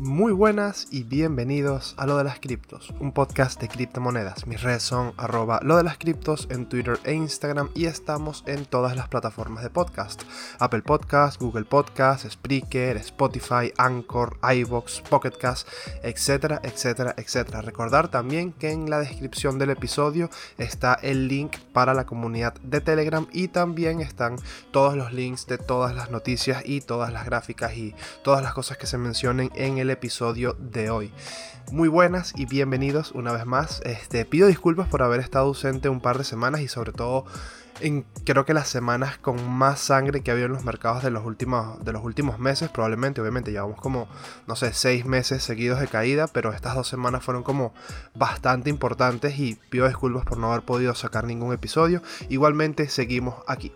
Muy buenas y bienvenidos a Lo de las Criptos, un podcast de criptomonedas. Mis redes son arroba lo de las criptos en Twitter e Instagram y estamos en todas las plataformas de podcast. Apple Podcast, Google Podcast, Spreaker, Spotify, Anchor, iVoox, Pocketcast, etcétera, etcétera, etcétera. Recordar también que en la descripción del episodio está el link para la comunidad de Telegram y también están todos los links de todas las noticias y todas las gráficas y todas las cosas que se mencionen en el episodio de hoy. Muy buenas y bienvenidos una vez más. Este, pido disculpas por haber estado ausente un par de semanas y sobre todo en creo que las semanas con más sangre que ha habido en los mercados de los últimos, de los últimos meses, probablemente, obviamente llevamos como, no sé, seis meses seguidos de caída, pero estas dos semanas fueron como bastante importantes y pido disculpas por no haber podido sacar ningún episodio. Igualmente seguimos aquí.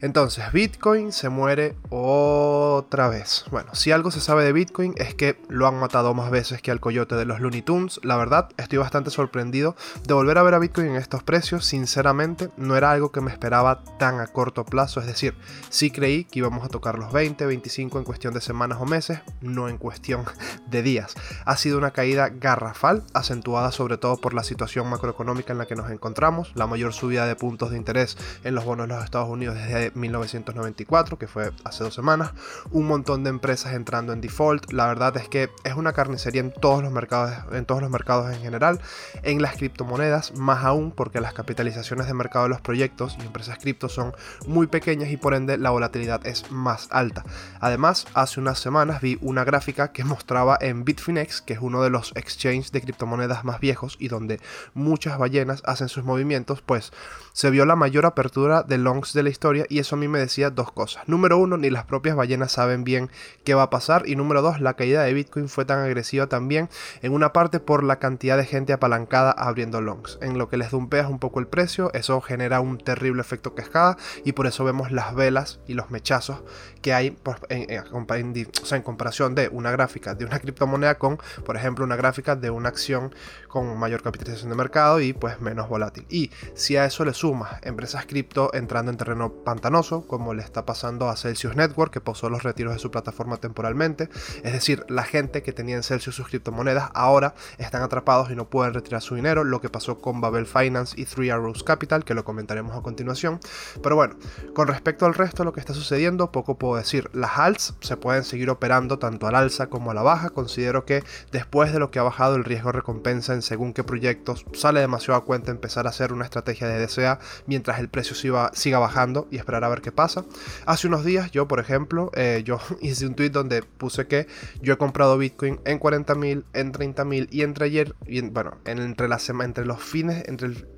Entonces, Bitcoin se muere otra vez. Bueno, si algo se sabe de Bitcoin es que lo han matado más veces que al coyote de los Looney Tunes. La verdad, estoy bastante sorprendido de volver a ver a Bitcoin en estos precios. Sinceramente, no era algo que me esperaba tan a corto plazo. Es decir, sí creí que íbamos a tocar los 20, 25 en cuestión de semanas o meses, no en cuestión de días. Ha sido una caída garrafal, acentuada sobre todo por la situación macroeconómica en la que nos encontramos, la mayor subida de puntos de interés en los bonos de los Estados Unidos desde 1994, que fue hace dos semanas, un montón de empresas entrando en default. La verdad es que es una carnicería en todos los mercados, en todos los mercados en general, en las criptomonedas, más aún porque las capitalizaciones de mercado de los proyectos y empresas cripto son muy pequeñas y por ende la volatilidad es más alta. Además, hace unas semanas vi una gráfica que mostraba en Bitfinex, que es uno de los exchanges de criptomonedas más viejos y donde muchas ballenas hacen sus movimientos, pues se vio la mayor apertura de longs de la historia y eso a mí me decía dos cosas. Número uno, ni las propias ballenas saben bien qué va a pasar y número dos, la caída de Bitcoin fue tan agresiva también en una parte por la cantidad de gente apalancada abriendo longs, en lo que les dumpeas un poco el precio, eso genera un terrible efecto cascada y por eso vemos las velas y los mechazos que hay en, comparación de una gráfica de una criptomoneda con, por ejemplo, una gráfica de una acción con mayor capitalización de mercado y pues menos volátil. Y si a eso le sumas empresas cripto entrando en terreno pantanoso, como le está pasando a Celsius Network, que posó los retiros de su plataforma temporalmente. Es decir, la gente que tenía en Celsius sus criptomonedas ahora están atrapados y no pueden retirar su dinero, lo que pasó con Babel Finance y Three Arrows Capital, que lo comentaremos a continuación. Pero bueno, con respecto al resto de lo que está sucediendo, poco puedo decir. Las alts se pueden seguir operando tanto al alza como a la baja. Considero que después de lo que ha bajado el riesgo recompensa en según qué proyectos, sale demasiado a cuenta empezar a hacer una estrategia de DCA mientras el precio siga, siga bajando y esperar a ver qué pasa. Hace unos días yo, por ejemplo, eh, yo hice un tweet donde puse que yo he comprado Bitcoin en 40.000, en 30.000 y entre ayer, y bueno, entre, entre los fines, entre el,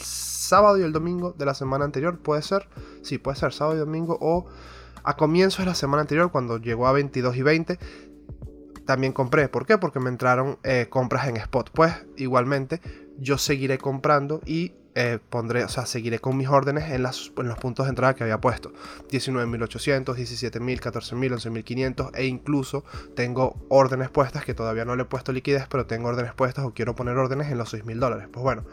sábado y el domingo de la semana anterior, puede ser, sí, puede ser sábado y domingo o a comienzos de la semana anterior cuando llegó a 22 y 20 también compré. ¿Por qué? Porque me entraron eh, compras en spot. Pues igualmente yo seguiré comprando y eh, pondré, o sea, seguiré con mis órdenes en, en los puntos de entrada que había puesto. 19.800, 17.000, 14.000, 11.500 e incluso tengo órdenes puestas que todavía no le he puesto liquidez, pero tengo órdenes puestas o quiero poner órdenes en los 6.000 dólares. Pues bueno,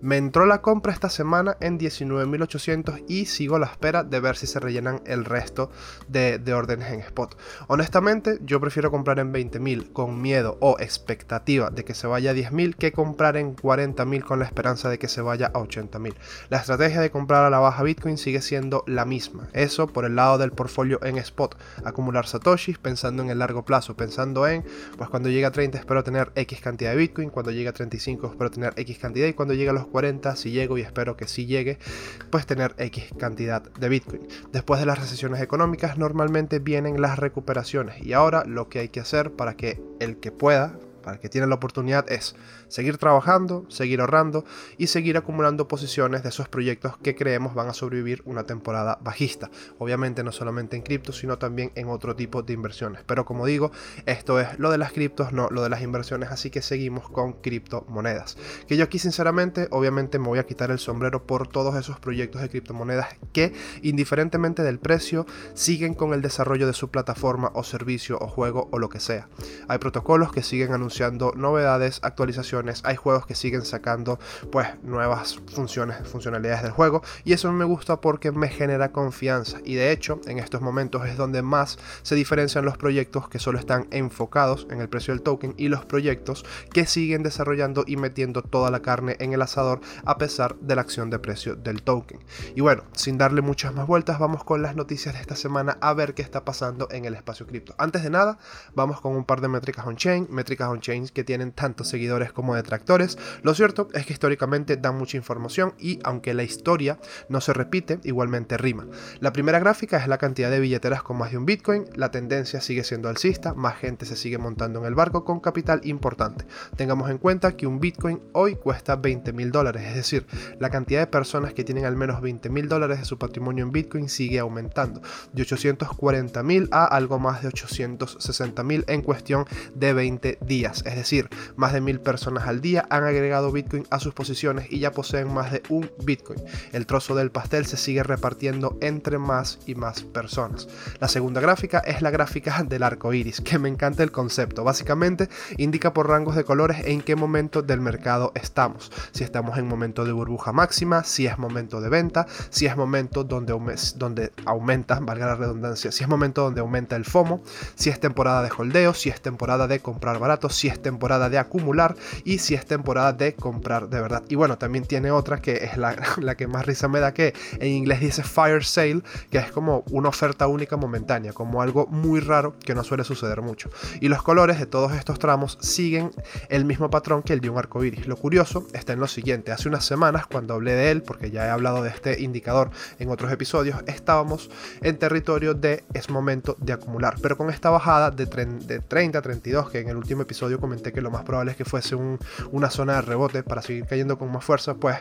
me entró la compra esta semana en 19.800 y sigo la espera de ver si se rellenan el resto de, órdenes en spot. Honestamente, yo prefiero comprar en 20.000 con miedo o expectativa de que se vaya a 10.000 que comprar en 40.000 con la esperanza de que se vaya a 80.000. La estrategia de comprar a la baja Bitcoin sigue siendo la misma. Eso por el lado del portfolio en spot. Acumular satoshis pensando en el largo plazo, pensando en, pues cuando llegue a 30 espero tener X cantidad de Bitcoin, cuando llegue a 35 espero tener X cantidad y cuando llegue a los 40, si llego y espero que si llegue, pues tener X cantidad de Bitcoin. Después de las recesiones económicas normalmente vienen las recuperaciones y ahora lo que hay que hacer para que el que pueda, para el que tiene la oportunidad es seguir trabajando, seguir ahorrando y seguir acumulando posiciones de esos proyectos que creemos van a sobrevivir una temporada bajista. Obviamente no solamente en cripto, sino también en otro tipo de inversiones. Pero como digo, esto es lo de las criptos, no lo de las inversiones, así que seguimos con criptomonedas. Que yo aquí sinceramente, obviamente me voy a quitar el sombrero por todos esos proyectos de criptomonedas que, indiferentemente del precio, siguen con el desarrollo de su plataforma o servicio o juego o lo que sea. Hay protocolos que siguen anunciando novedades, actualizaciones, hay juegos que siguen sacando pues nuevas funciones, funcionalidades del juego y eso me gusta porque me genera confianza y de hecho en estos momentos es donde más se diferencian los proyectos que solo están enfocados en el precio del token y los proyectos que siguen desarrollando y metiendo toda la carne en el asador a pesar de la acción de precio del token. Y bueno, sin darle muchas más vueltas, vamos con las noticias de esta semana a ver qué está pasando en el espacio cripto. Antes de nada, vamos con un par de métricas on-chain, métricas on-chain que tienen tantos seguidores como detractores. Lo cierto es que históricamente dan mucha información y aunque la historia no se repite, igualmente rima. La primera gráfica es la cantidad de billeteras con más de un Bitcoin, la tendencia sigue siendo alcista, más gente se sigue montando en el barco con capital importante. Tengamos en cuenta que un Bitcoin hoy cuesta 20 mil dólares, es decir, la cantidad de personas que tienen al menos 20 mil dólares de su patrimonio en Bitcoin sigue aumentando, de 840 mil a algo más de 860 mil en cuestión de 20 días, es decir, más de mil personas al día han agregado Bitcoin a sus posiciones y ya poseen más de un Bitcoin. El trozo del pastel se sigue repartiendo entre más y más personas. La segunda gráfica es la gráfica del arco iris, que me encanta el concepto. Básicamente indica por rangos de colores en qué momento del mercado estamos. Si estamos en momento de burbuja máxima, si es momento de venta, si es momento donde, donde aumenta, valga la redundancia, si es momento donde aumenta el FOMO, si es temporada de holdeo, si es temporada de comprar barato, si es temporada de acumular y si es temporada de comprar de verdad. Y bueno, también tiene otra que es la, la que más risa me da que en inglés dice fire sale, que es como una oferta única momentánea, como algo muy raro que no suele suceder mucho. Y los colores de todos estos tramos siguen el mismo patrón que el de un arco iris. Lo curioso está en lo siguiente: hace unas semanas, cuando hablé de él, porque ya he hablado de este indicador en otros episodios, estábamos en territorio de es momento de acumular, pero con esta bajada de, de 30 a 32, que en el último episodio comenté que lo más probable es que fuese una zona de rebote para seguir cayendo con más fuerza, pues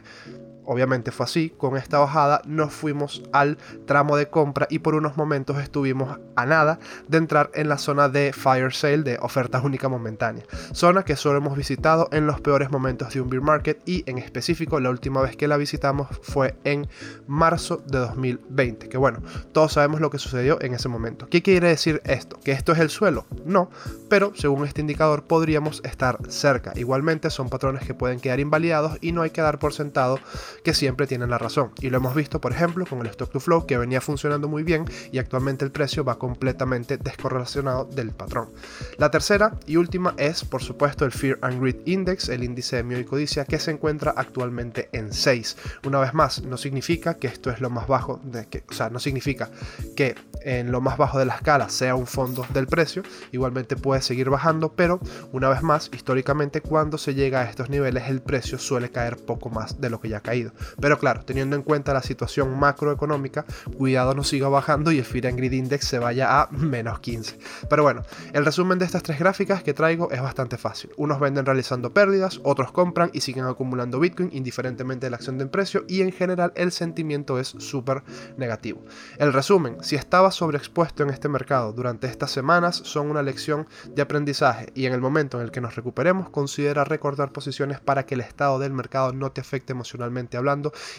obviamente fue así, con esta bajada nos fuimos al tramo de compra y por unos momentos estuvimos a nada de entrar en la zona de fire sale de ofertas únicas momentáneas, zona que solo hemos visitado en los peores momentos de un beer market y en específico la última vez que la visitamos fue en marzo de 2020, que bueno, todos sabemos lo que sucedió en ese momento. ¿Qué quiere decir esto? ¿Que esto es el suelo? No, pero según este indicador podríamos estar cerca. Igualmente son patrones que pueden quedar invalidados y no hay que dar por sentado que siempre tienen la razón. Y lo hemos visto, por ejemplo, con el stock to flow que venía funcionando muy bien y actualmente el precio va completamente descorrelacionado del patrón. La tercera y última es, por supuesto, el Fear and Greed Index, el índice de miedo y codicia que se encuentra actualmente en 6. Una vez más, no significa que esto es lo más bajo, de que, o sea, no significa que en lo más bajo de la escala sea un fondo del precio, igualmente puede seguir bajando, pero una vez más, históricamente cuando se llega a estos niveles el precio suele caer poco más de lo que ya ha caído. Pero claro, teniendo en cuenta la situación macroeconómica, cuidado no siga bajando y el Fear and Greed Index se vaya a menos 15. Pero bueno, el resumen de estas tres gráficas que traigo es bastante fácil. Unos venden realizando pérdidas, otros compran y siguen acumulando Bitcoin indiferentemente de la acción de precio y en general el sentimiento es súper negativo. El resumen, si estabas sobreexpuesto en este mercado durante estas semanas son una lección de aprendizaje y en el momento en el que nos recuperemos considera recordar posiciones para que el estado del mercado no te afecte emocionalmente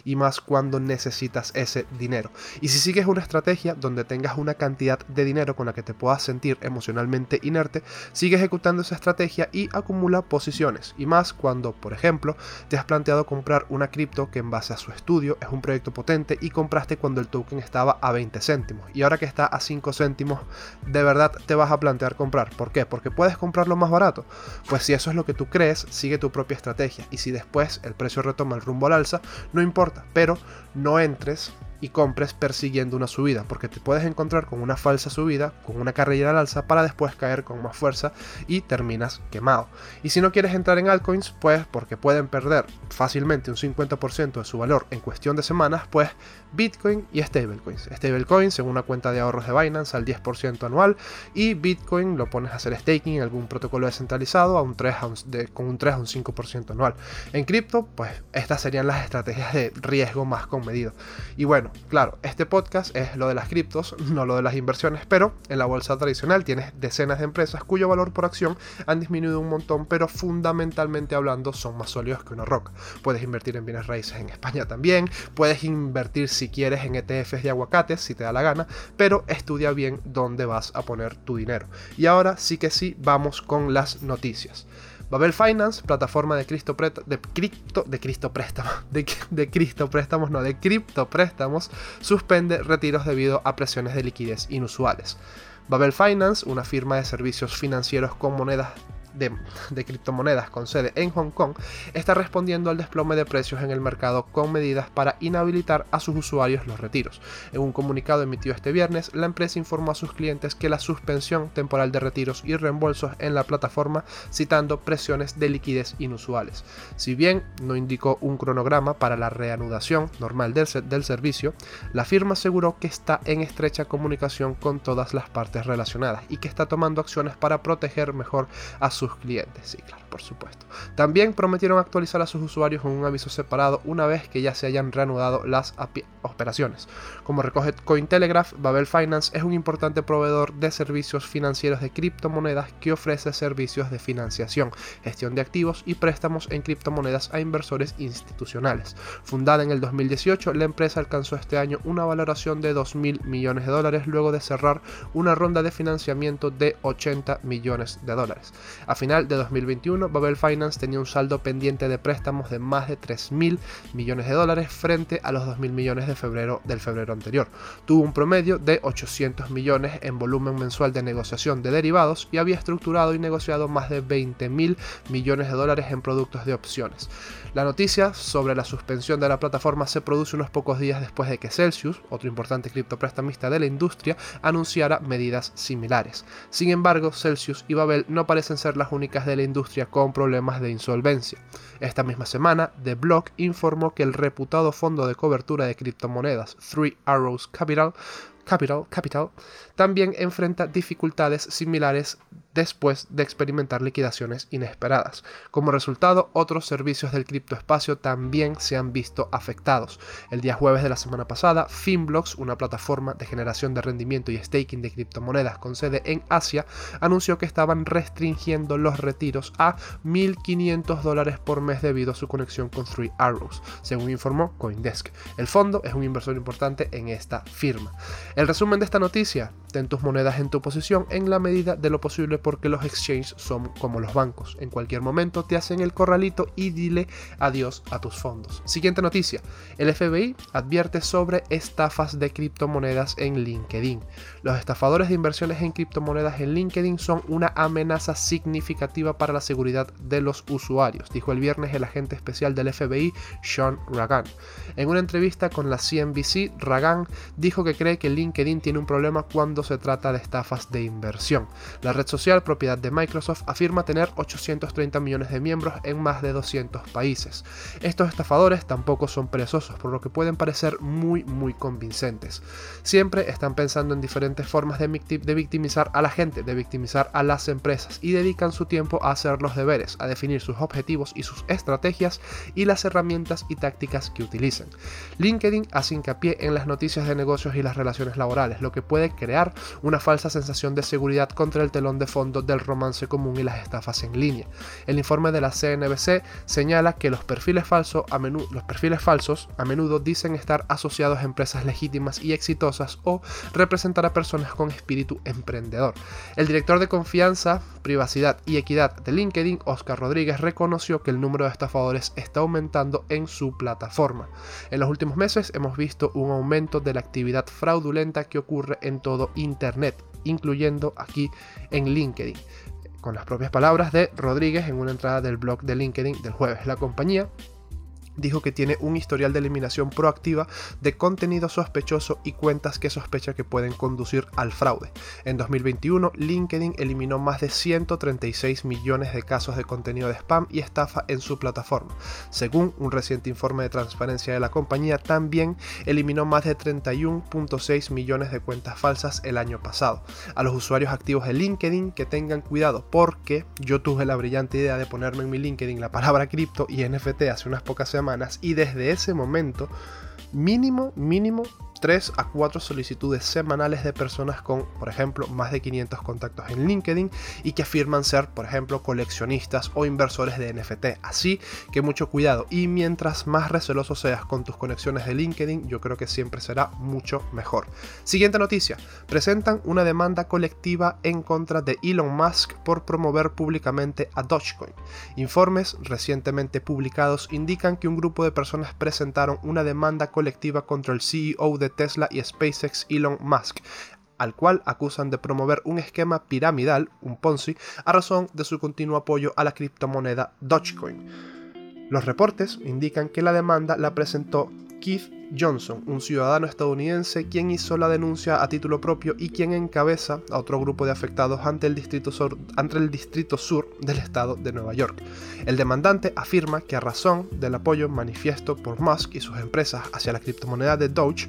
y más cuando necesitas ese dinero. Y si sigues una estrategia donde tengas una cantidad de dinero con la que te puedas sentir emocionalmente inerte, sigue ejecutando esa estrategia y acumula posiciones. Y más cuando, por ejemplo, te has planteado comprar una cripto que en base a su estudio es un proyecto potente y compraste cuando el token estaba a 20 céntimos. Y ahora que está a 5 céntimos, de verdad te vas a plantear comprar. ¿Por qué? Porque puedes comprarlo más barato. Pues si eso es lo que tú crees, sigue tu propia estrategia. Y si después el precio retoma el rumbo al alza, no importa, pero no entres y compres persiguiendo una subida, porque te puedes encontrar con una falsa subida, con una carrera al alza, para después caer con más fuerza y terminas quemado. Y si no quieres entrar en altcoins, pues porque pueden perder fácilmente un 50% de su valor en cuestión de semanas, pues Bitcoin y stablecoins. Stablecoins en una cuenta de ahorros de Binance al 10% anual y Bitcoin lo pones a hacer staking en algún protocolo descentralizado a un 3 con un 3 a un 5% anual. En cripto, pues estas serían las estrategias de riesgo más con medido. Y bueno, claro, este podcast es lo de las criptos, no lo de las inversiones, pero en la bolsa tradicional tienes decenas de empresas cuyo valor por acción han disminuido un montón, pero fundamentalmente hablando son más sólidos que una roca. Puedes invertir en bienes raíces en España también, puedes invertir si quieres en ETFs de aguacates, si te da la gana, pero estudia bien dónde vas a poner tu dinero. Y ahora sí que sí, vamos con las noticias. Babel Finance, plataforma de Cristo, de cripto, de Cristo préstamos, de, de Cristo préstamos, no, de cripto préstamos, suspende retiros debido a presiones de liquidez inusuales. Babel Finance, una firma de servicios financieros con monedas de, criptomonedas con sede en Hong Kong está respondiendo al desplome de precios en el mercado con medidas para inhabilitar a sus usuarios los retiros. En un comunicado emitido este viernes, la empresa informó a sus clientes que la suspensión temporal de retiros y reembolsos en la plataforma citando presiones de liquidez inusuales. Si bien no indicó un cronograma para la reanudación normal del, del servicio, la firma aseguró que está en estrecha comunicación con todas las partes relacionadas y que está tomando acciones para proteger mejor a sus clientes. Sí, claro, por supuesto. También prometieron actualizar a sus usuarios con un aviso separado una vez que ya se hayan reanudado las operaciones. Como recoge Cointelegraph, Babel Finance es un importante proveedor de servicios financieros de criptomonedas que ofrece servicios de financiación, gestión de activos y préstamos en criptomonedas a inversores institucionales. Fundada en el 2018, la empresa alcanzó este año una valoración de 2 mil millones de dólares luego de cerrar una ronda de financiamiento de 80 millones de dólares. A final de 2021, Babel Finance tenía un saldo pendiente de préstamos de más de 3.000 millones de dólares frente a los 2.000 millones de febrero del febrero anterior. Tuvo un promedio de 800 millones en volumen mensual de negociación de derivados y había estructurado y negociado más de 20.000 millones de dólares en productos de opciones. La noticia sobre la suspensión de la plataforma se produce unos pocos días después de que Celsius, otro importante criptoprestamista de la industria, anunciara medidas similares. Sin embargo, Celsius y Babel no parecen ser las únicas de la industria con problemas de insolvencia. Esta misma semana, The Block informó que el reputado fondo de cobertura de criptomonedas Three Arrows Capital Capital, Capital también enfrenta dificultades similares después de experimentar liquidaciones inesperadas. Como resultado, otros servicios del criptoespacio también se han visto afectados. El día jueves de la semana pasada, Finblocks, una plataforma de generación de rendimiento y staking de criptomonedas con sede en Asia, anunció que estaban restringiendo los retiros a 1.500 dólares por mes debido a su conexión con Three Arrows, según informó Coindesk. El fondo es un inversor importante en esta firma. El resumen de esta noticia, ten tus monedas en tu posición en la medida de lo posible porque los exchanges son como los bancos. En cualquier momento te hacen el corralito y dile adiós a tus fondos. Siguiente noticia. El FBI advierte sobre estafas de criptomonedas en LinkedIn. Los estafadores de inversiones en criptomonedas en LinkedIn son una amenaza significativa para la seguridad de los usuarios, dijo el viernes el agente especial del FBI, Sean Ragan. En una entrevista con la CNBC, Ragan dijo que cree que LinkedIn tiene un problema cuando se trata de estafas de inversión. La red social, propiedad de Microsoft, afirma tener 830 millones de miembros en más de 200 países. Estos estafadores tampoco son perezosos, por lo que pueden parecer muy muy convincentes. Siempre están pensando en diferentes formas de, victimizar a la gente, de victimizar a las empresas y dedican su tiempo a hacer los deberes, a definir sus objetivos y sus estrategias y las herramientas y tácticas que utilicen. LinkedIn hace hincapié en las noticias de negocios y las relaciones laborales, lo que puede crear una falsa sensación de seguridad contra el telón de fondo del romance común y las estafas en línea. El informe de la CNBC señala que los perfiles, falsos a menudo, los perfiles falsos a menudo dicen estar asociados a empresas legítimas y exitosas o representar a personas con espíritu emprendedor. El director de confianza, privacidad y equidad de LinkedIn, Oscar Rodríguez, reconoció que el número de estafadores está aumentando en su plataforma. En los últimos meses hemos visto un aumento de la actividad fraudulenta que ocurre en todo Internet, incluyendo aquí en LinkedIn. Con las propias palabras de Rodríguez en una entrada del blog de LinkedIn del jueves, la compañía dijo que tiene un historial de eliminación proactiva de contenido sospechoso y cuentas que sospecha que pueden conducir al fraude. En 2021, LinkedIn eliminó más de 136 millones de casos de contenido de spam y estafa en su plataforma. Según un reciente informe de transparencia de la compañía, también eliminó más de 31.6 millones de cuentas falsas el año pasado. A los usuarios activos de LinkedIn que tengan cuidado porque yo tuve la brillante idea de ponerme en mi LinkedIn la palabra cripto y NFT hace unas pocas semanas y desde ese momento mínimo, mínimo 3 a 4 solicitudes semanales de personas con, por ejemplo, más de 500 contactos en LinkedIn y que afirman ser, por ejemplo, coleccionistas o inversores de NFT. Así que mucho cuidado y mientras más receloso seas con tus conexiones de LinkedIn, yo creo que siempre será mucho mejor. Siguiente noticia. Presentan una demanda colectiva en contra de Elon Musk por promover públicamente a Dogecoin. Informes recientemente publicados indican que un grupo de personas presentaron una demanda colectiva contra el CEO de Tesla y SpaceX Elon Musk, al cual acusan de promover un esquema piramidal, un Ponzi, a razón de su continuo apoyo a la criptomoneda Dogecoin. Los reportes indican que la demanda la presentó Keith Johnson, un ciudadano estadounidense quien hizo la denuncia a título propio y quien encabeza a otro grupo de afectados ante el distrito sur, del estado de Nueva York. El demandante afirma que a razón del apoyo manifiesto por Musk y sus empresas hacia la criptomoneda de Doge,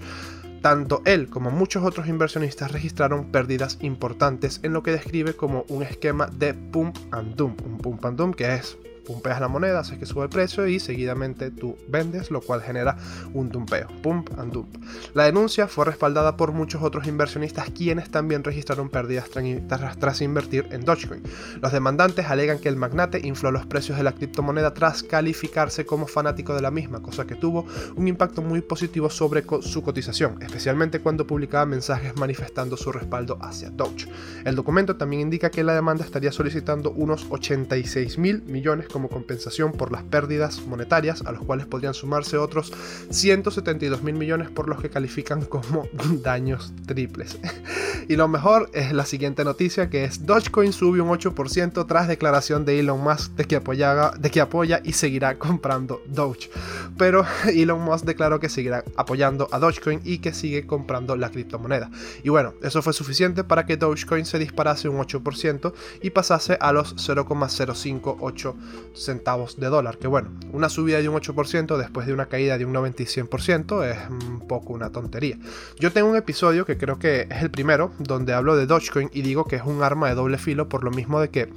tanto él como muchos otros inversionistas registraron pérdidas importantes en lo que describe como un esquema de pump and dump. Un pump and dump que es pumpeas la moneda, haces que sube el precio y seguidamente tú vendes, lo cual genera un dumpeo, pump and dump. La denuncia fue respaldada por muchos otros inversionistas quienes también registraron pérdidas tras, invertir en Dogecoin. Los demandantes alegan que el magnate infló los precios de la criptomoneda tras calificarse como fanático de la misma, cosa que tuvo un impacto muy positivo sobre su cotización, especialmente cuando publicaba mensajes manifestando su respaldo hacia Doge. El documento también indica que la demanda estaría solicitando unos 86 mil millones como compensación por las pérdidas monetarias, a los cuales podrían sumarse otros 172 mil millones por los que califican como daños triples. y lo mejor es la siguiente noticia, que es Dogecoin sube un 8% tras declaración de Elon Musk de que, de que apoya y seguirá comprando Doge. Pero Elon Musk declaró que seguirá apoyando a Dogecoin y que sigue comprando la criptomoneda. Y bueno, eso fue suficiente para que Dogecoin se disparase un 8% y pasase a los 0,058 centavos de dólar. Que bueno, una subida de un 8% después de una caída de un 90 y 100% es un poco una tontería. Yo tengo un episodio que creo que es el primero, donde hablo de Dogecoin y digo que es un arma de doble filo por lo mismo de que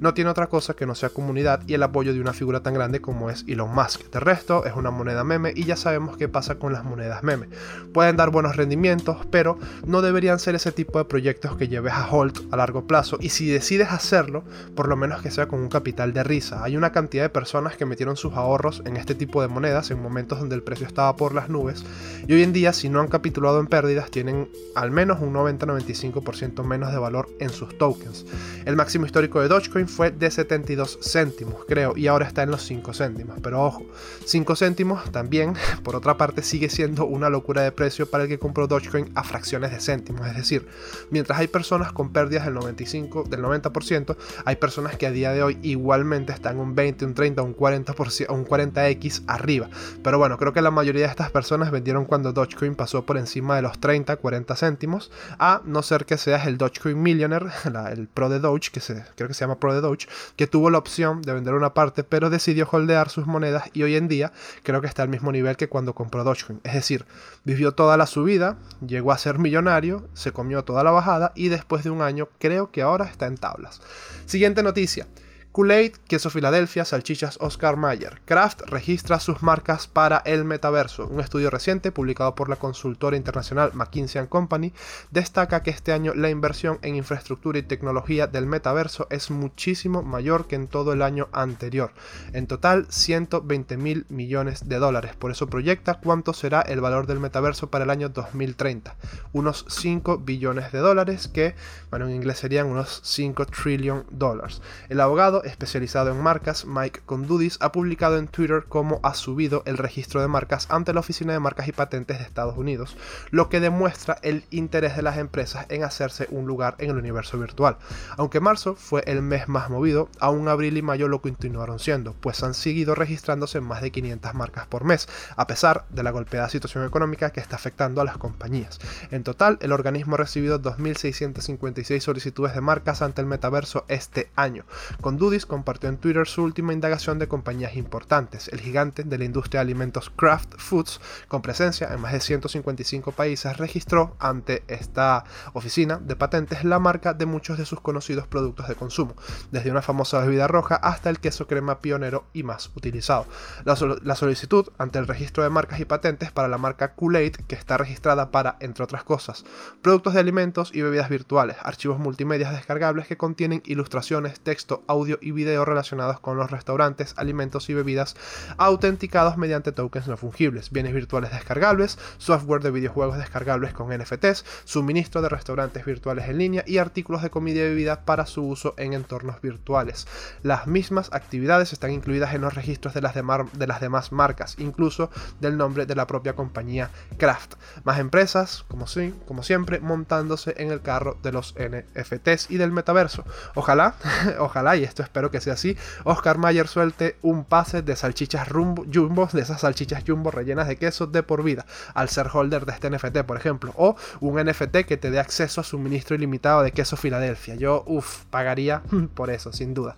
no tiene otra cosa que no sea comunidad y el apoyo de una figura tan grande como es Elon Musk. De resto, es una moneda meme y ya sabemos qué pasa con las monedas meme. Pueden dar buenos rendimientos, pero no deberían ser ese tipo de proyectos que lleves a hold a largo plazo y si decides hacerlo, por lo menos que sea con un capital de risa. Hay una cantidad de personas que metieron sus ahorros en este tipo de monedas en momentos donde el precio estaba por las nubes. Y hoy en día si no han capitulado en pérdidas tienen al menos un 90-95% menos de valor en sus tokens. El máximo histórico de Dogecoin fue de 72 céntimos creo y ahora está en los 5 céntimos, pero ojo, 5 céntimos también por otra parte sigue siendo una locura de precio para el que compró Dogecoin a fracciones de céntimos, es decir, mientras hay personas con pérdidas del 95, del 90%, hay personas que a día de hoy igualmente están un 20, un 30, un 40%, un 40x arriba. Pero bueno, creo que la mayoría de estas personas vendieron cuando Dogecoin pasó por encima de los 30, 40 céntimos, a no ser que seas el Dogecoin Millionaire, el pro de Doge, que se, creo que se llama pro de Doge, que tuvo la opción de vender una parte, pero decidió holdear sus monedas y hoy en día creo que está al mismo nivel que cuando compró Dogecoin. Es decir, vivió toda la subida, llegó a ser millonario, se comió toda la bajada y después de un año creo que ahora está en tablas. Siguiente noticia. Kool-Aid, Queso Filadelfia, Salchichas Oscar Mayer. Kraft registra sus marcas para el metaverso. Un estudio reciente publicado por la consultora internacional McKinsey Company destaca que este año la inversión en infraestructura y tecnología del metaverso es muchísimo mayor que en todo el año anterior. En total, 120 mil millones de dólares. Por eso proyecta cuánto será el valor del metaverso para el año 2030. Unos 5 billones de dólares que, en inglés serían unos 5 trillion dólares. El abogado especializado en marcas, Mike Condudis, ha publicado en Twitter cómo ha subido el registro de marcas ante la Oficina de Marcas y Patentes de Estados Unidos, lo que demuestra el interés de las empresas en hacerse un lugar en el universo virtual. Aunque marzo fue el mes más movido, aún abril y mayo lo continuaron siendo, pues han seguido registrándose más de 500 marcas por mes, a pesar de la golpeada situación económica que está afectando a las compañías. En total, el organismo ha recibido 2.656 solicitudes de marcas ante el metaverso este año. Condudis Compartió en Twitter su última indagación de compañías importantes. El gigante de la industria de alimentos Kraft Foods, con presencia en más de 155 países, registró ante esta oficina de patentes la marca de muchos de sus conocidos productos de consumo, desde una famosa bebida roja hasta el queso crema pionero y más utilizado. La, la solicitud ante el registro de marcas y patentes para la marca Kool-Aid, que está registrada para, entre otras cosas, productos de alimentos y bebidas virtuales, archivos multimedia descargables que contienen ilustraciones, texto, audio y video relacionados con los restaurantes, alimentos y bebidas autenticados mediante tokens no fungibles, bienes virtuales descargables, software de videojuegos descargables con NFTs, suministro de restaurantes virtuales en línea y artículos de comida y bebida para su uso en entornos virtuales. Las mismas actividades están incluidas en los registros de las, de las demás marcas, incluso del nombre de la propia compañía Kraft. Más empresas, como, sí, como siempre, montándose en el carro de los NFTs y del metaverso. Ojalá, ojalá, y esto espero que sea así, Oscar Mayer suelte un pase de salchichas rumbo, jumbo, de esas salchichas jumbo rellenas de queso de por vida, al ser holder de este NFT, por ejemplo, o un NFT que te dé acceso a suministro ilimitado de queso Filadelfia. Yo, uff, pagaría por eso, sin duda.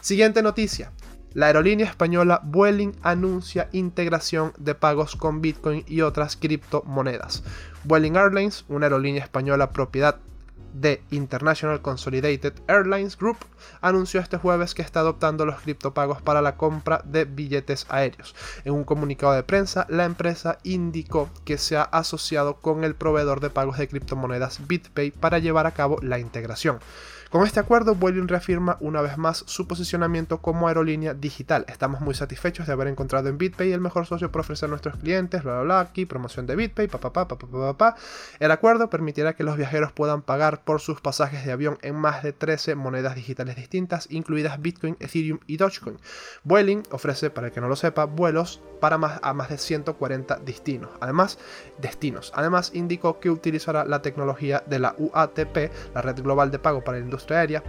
Siguiente noticia. La aerolínea española Vueling anuncia integración de pagos con Bitcoin y otras criptomonedas. Vueling Airlines, una aerolínea española propiedad de International Consolidated Airlines Group anunció este jueves que está adoptando los criptopagos para la compra de billetes aéreos. En un comunicado de prensa, la empresa indicó que se ha asociado con el proveedor de pagos de criptomonedas BitPay para llevar a cabo la integración. Con este acuerdo, Vueling reafirma una vez más su posicionamiento como aerolínea digital. Estamos muy satisfechos de haber encontrado en BitPay el mejor socio para ofrecer a nuestros clientes, bla bla bla, aquí promoción de BitPay, pa pa pa pa pa pa El acuerdo permitirá que los viajeros puedan pagar por sus pasajes de avión en más de 13 monedas digitales distintas, incluidas Bitcoin, Ethereum y Dogecoin. Vueling ofrece, para el que no lo sepa, vuelos para más, a más de 140 destinos. Además, destinos. Además, indicó que utilizará la tecnología de la UATP, la red global de pago para la industria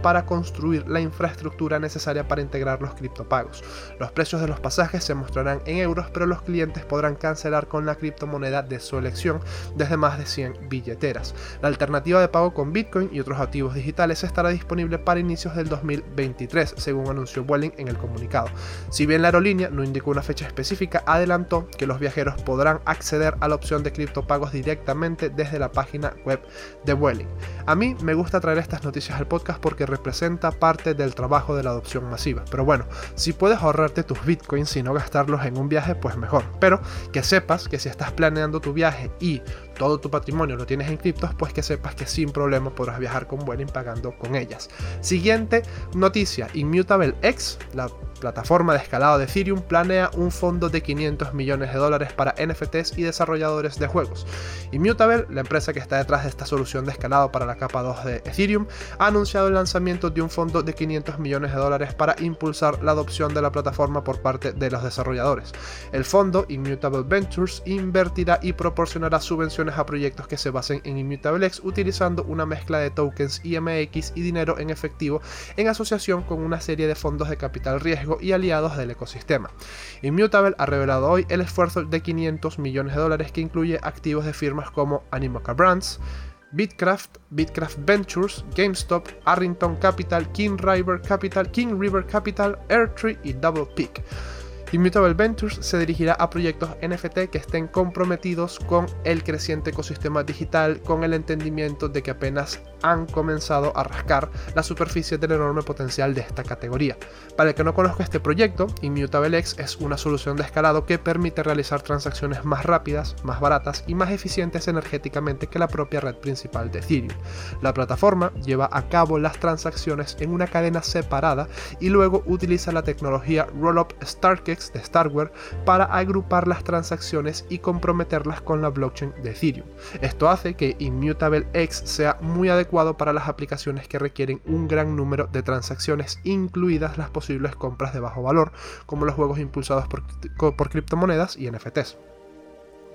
para construir la infraestructura necesaria para integrar los criptopagos. Los precios de los pasajes se mostrarán en euros, pero los clientes podrán cancelar con la criptomoneda de su elección desde más de 100 billeteras. La alternativa de pago con Bitcoin y otros activos digitales estará disponible para inicios del 2023, según anunció Vueling en el comunicado. Si bien la aerolínea no indicó una fecha específica, adelantó que los viajeros podrán acceder a la opción de criptopagos directamente desde la página web de Vueling. A mí me gusta traer estas noticias al podcast porque representa parte del trabajo de la adopción masiva. Pero bueno, si puedes ahorrarte tus bitcoins y no gastarlos en un viaje, pues mejor. Pero que sepas que si estás planeando tu viaje y todo tu patrimonio lo tienes en criptos, pues que sepas que sin problema podrás viajar con Vueling pagando con ellas. Siguiente noticia, Immutable X, la plataforma de escalado de Ethereum planea un fondo de 500 millones de dólares para NFTs y desarrolladores de juegos. Immutable, la empresa que está detrás de esta solución de escalado para la capa 2 de Ethereum, ha anunciado el lanzamiento de un fondo de 500 millones de dólares para impulsar la adopción de la plataforma por parte de los desarrolladores. El fondo, Immutable Ventures, invertirá y proporcionará subvenciones a proyectos que se basen en ImmutableX utilizando una mezcla de tokens IMX y dinero en efectivo en asociación con una serie de fondos de capital riesgo y aliados del ecosistema. Immutable ha revelado hoy el esfuerzo de 500 millones de dólares que incluye activos de firmas como Animoca Brands, Bitcraft, Bitcraft Ventures, GameStop, Arrington Capital, King River Capital, King River Capital, Airtree y Double Peak. Immutable Ventures se dirigirá a proyectos NFT que estén comprometidos con el creciente ecosistema digital, con el entendimiento de que apenas han comenzado a rascar la superficie del enorme potencial de esta categoría. Para el que no conozca este proyecto, ImmutableX es una solución de escalado que permite realizar transacciones más rápidas, más baratas y más eficientes energéticamente que la propia red principal de Ethereum. La plataforma lleva a cabo las transacciones en una cadena separada y luego utiliza la tecnología Rollup Starkex de Starware para agrupar las transacciones y comprometerlas con la blockchain de Ethereum. Esto hace que Immutable X sea muy adecuado para las aplicaciones que requieren un gran número de transacciones, incluidas las posibles compras de bajo valor, como los juegos impulsados por, criptomonedas y NFTs.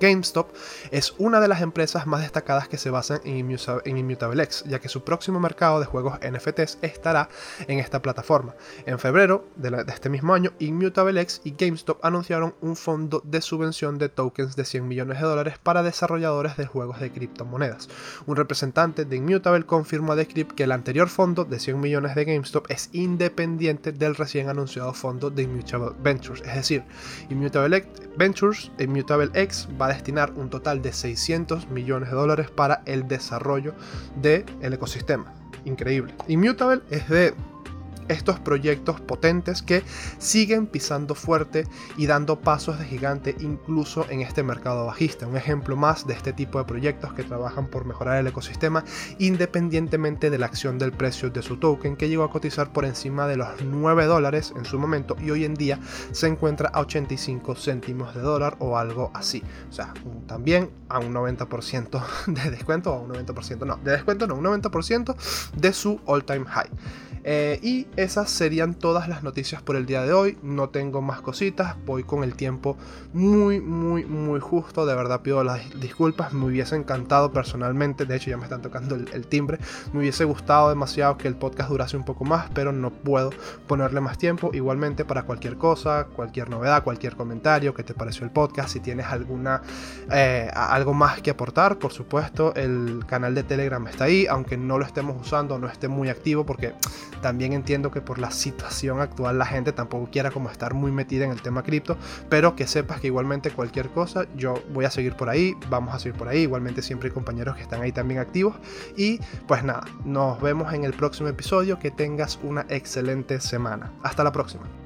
GameStop es una de las empresas más destacadas que se basan en, Immutable X, ya que su próximo mercado de juegos NFTs estará en esta plataforma. En febrero de, este mismo año, Immutable X y GameStop anunciaron un fondo de subvención de tokens de 100 millones de dólares para desarrolladores de juegos de criptomonedas. Un representante de Immutable confirmó a Decrypt que el anterior fondo de 100 millones de GameStop es independiente del recién anunciado fondo de Immutable Ventures, es decir, Immutable Ventures, Immutable X va a destinar un total de 600 millones de dólares para el desarrollo del ecosistema. Increíble. Immutable es de estos proyectos potentes que siguen pisando fuerte y dando pasos de gigante incluso en este mercado bajista. Un ejemplo más de este tipo de proyectos que trabajan por mejorar el ecosistema independientemente de la acción del precio de su token que llegó a cotizar por encima de los 9 dólares en su momento y hoy en día se encuentra a 85 céntimos de dólar o algo así. O sea, también a un 90% de descuento, o a un 90%, no, de descuento no, un 90% de su all time high. Eh, y esas serían todas las noticias por el día de hoy. No tengo más cositas. Voy con el tiempo muy, muy, muy justo. De verdad pido las disculpas. Me hubiese encantado personalmente. De hecho, ya me están tocando el, timbre. Me hubiese gustado demasiado que el podcast durase un poco más. Pero no puedo ponerle más tiempo. Igualmente para cualquier cosa, cualquier novedad, cualquier comentario. que te pareció el podcast? Si tienes alguna eh, algo más que aportar. Por supuesto, el canal de Telegram está ahí. Aunque no lo estemos usando, no esté muy activo. Porque también que por la situación actual la gente tampoco quiera como estar muy metida en el tema cripto, pero que sepas que igualmente cualquier cosa yo voy a seguir por ahí, vamos a seguir por ahí, igualmente siempre hay compañeros que están ahí también activos y pues nada, nos vemos en el próximo episodio, que tengas una excelente semana. Hasta la próxima.